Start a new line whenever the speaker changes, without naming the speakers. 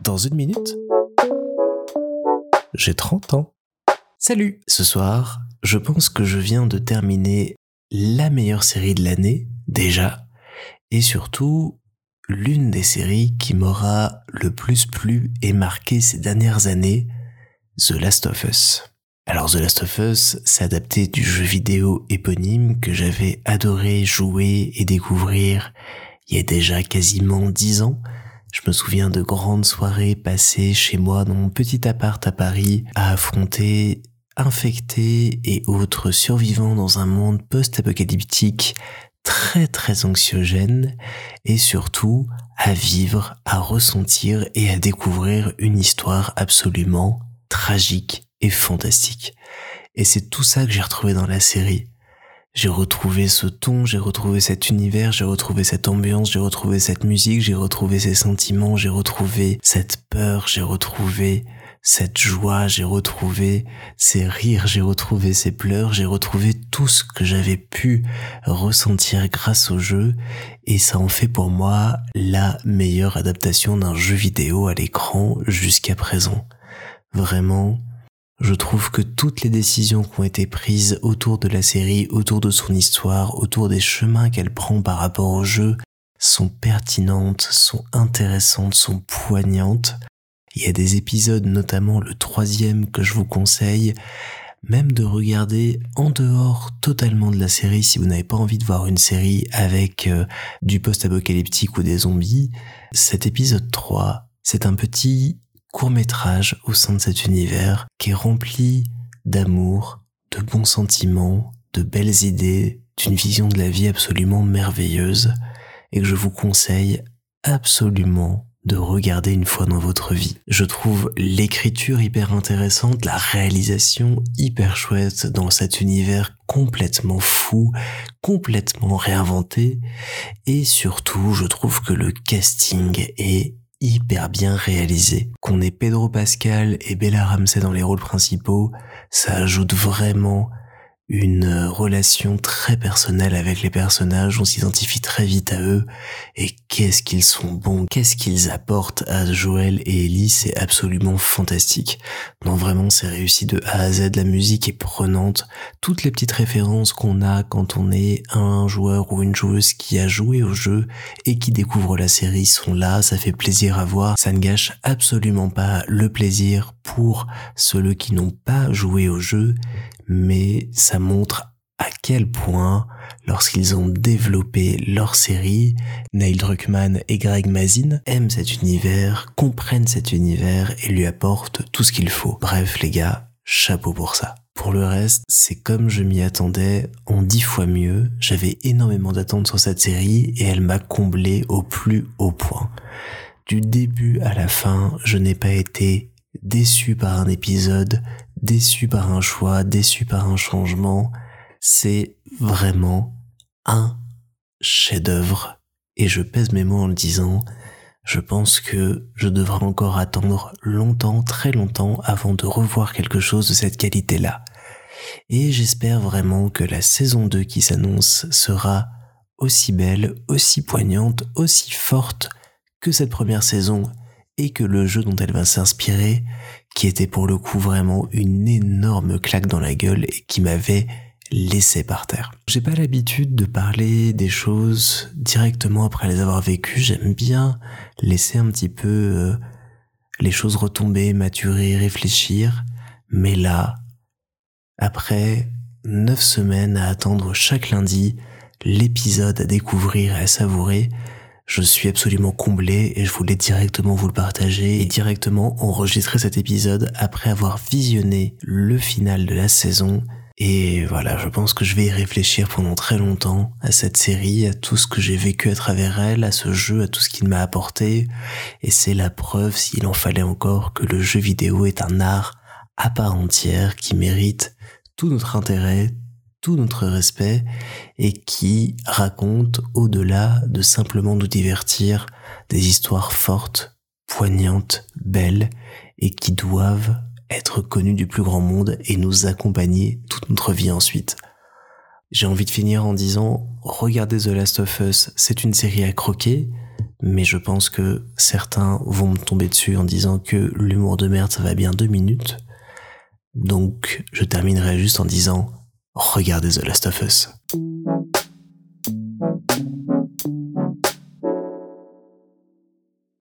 Dans une minute, j'ai 30 ans. Salut Ce soir, je pense que je viens de terminer la meilleure série de l'année, déjà, et surtout l'une des séries qui m'aura le plus plu et marqué ces dernières années, The Last of Us. Alors The Last of Us, s'est adapté du jeu vidéo éponyme que j'avais adoré jouer et découvrir il y a déjà quasiment dix ans. Je me souviens de grandes soirées passées chez moi dans mon petit appart à Paris à affronter infectés et autres survivants dans un monde post-apocalyptique très très anxiogène et surtout à vivre, à ressentir et à découvrir une histoire absolument tragique et fantastique. Et c'est tout ça que j'ai retrouvé dans la série. J'ai retrouvé ce ton, j'ai retrouvé cet univers, j'ai retrouvé cette ambiance, j'ai retrouvé cette musique, j'ai retrouvé ces sentiments, j'ai retrouvé cette peur, j'ai retrouvé cette joie, j'ai retrouvé ces rires, j'ai retrouvé ces pleurs, j'ai retrouvé tout ce que j'avais pu ressentir grâce au jeu et ça en fait pour moi la meilleure adaptation d'un jeu vidéo à l'écran jusqu'à présent. Vraiment, je trouve que toutes les décisions qui ont été prises autour de la série, autour de son histoire, autour des chemins qu'elle prend par rapport au jeu, sont pertinentes, sont intéressantes, sont poignantes. Il y a des épisodes, notamment le troisième que je vous conseille, même de regarder en dehors totalement de la série si vous n'avez pas envie de voir une série avec euh, du post-apocalyptique ou des zombies. Cet épisode 3, c'est un petit court métrage au sein de cet univers qui est rempli d'amour, de bons sentiments, de belles idées, d'une vision de la vie absolument merveilleuse et que je vous conseille absolument de regarder une fois dans votre vie. Je trouve l'écriture hyper intéressante, la réalisation hyper chouette dans cet univers complètement fou, complètement réinventé et surtout je trouve que le casting est hyper bien réalisé. Qu'on ait Pedro Pascal et Bella Ramsey dans les rôles principaux, ça ajoute vraiment une relation très personnelle avec les personnages, on s'identifie très vite à eux, et qu'est-ce qu'ils sont bons, qu'est-ce qu'ils apportent à Joël et Ellie, c'est absolument fantastique. Non, vraiment, c'est réussi de A à Z, la musique est prenante, toutes les petites références qu'on a quand on est un joueur ou une joueuse qui a joué au jeu et qui découvre la série sont là, ça fait plaisir à voir, ça ne gâche absolument pas le plaisir pour ceux qui n'ont pas joué au jeu, mais ça montre à quel point, lorsqu'ils ont développé leur série, Neil Druckmann et Greg Mazin aiment cet univers, comprennent cet univers et lui apportent tout ce qu'il faut. Bref, les gars, chapeau pour ça. Pour le reste, c'est comme je m'y attendais en dix fois mieux. J'avais énormément d'attentes sur cette série et elle m'a comblé au plus haut point. Du début à la fin, je n'ai pas été déçu par un épisode, déçu par un choix, déçu par un changement. C'est vraiment un chef-d'œuvre. Et je pèse mes mots en le disant. Je pense que je devrais encore attendre longtemps, très longtemps, avant de revoir quelque chose de cette qualité-là. Et j'espère vraiment que la saison 2 qui s'annonce sera aussi belle, aussi poignante, aussi forte que cette première saison et que le jeu dont elle va s'inspirer, qui était pour le coup vraiment une énorme claque dans la gueule et qui m'avait laissé par terre. J'ai pas l'habitude de parler des choses directement après les avoir vécues, j'aime bien laisser un petit peu euh, les choses retomber, maturer, réfléchir, mais là, après neuf semaines à attendre chaque lundi l'épisode à découvrir et à savourer, je suis absolument comblé et je voulais directement vous le partager et directement enregistrer cet épisode après avoir visionné le final de la saison. Et voilà, je pense que je vais y réfléchir pendant très longtemps à cette série, à tout ce que j'ai vécu à travers elle, à ce jeu, à tout ce qu'il m'a apporté. Et c'est la preuve, s'il en fallait encore, que le jeu vidéo est un art à part entière qui mérite tout notre intérêt, tout notre respect et qui raconte au-delà de simplement nous divertir des histoires fortes, poignantes, belles et qui doivent être connues du plus grand monde et nous accompagner toute notre vie ensuite. J'ai envie de finir en disant regardez The Last of Us, c'est une série à croquer, mais je pense que certains vont me tomber dessus en disant que l'humour de merde ça va bien deux minutes. Donc je terminerai juste en disant regardez The Last of Us.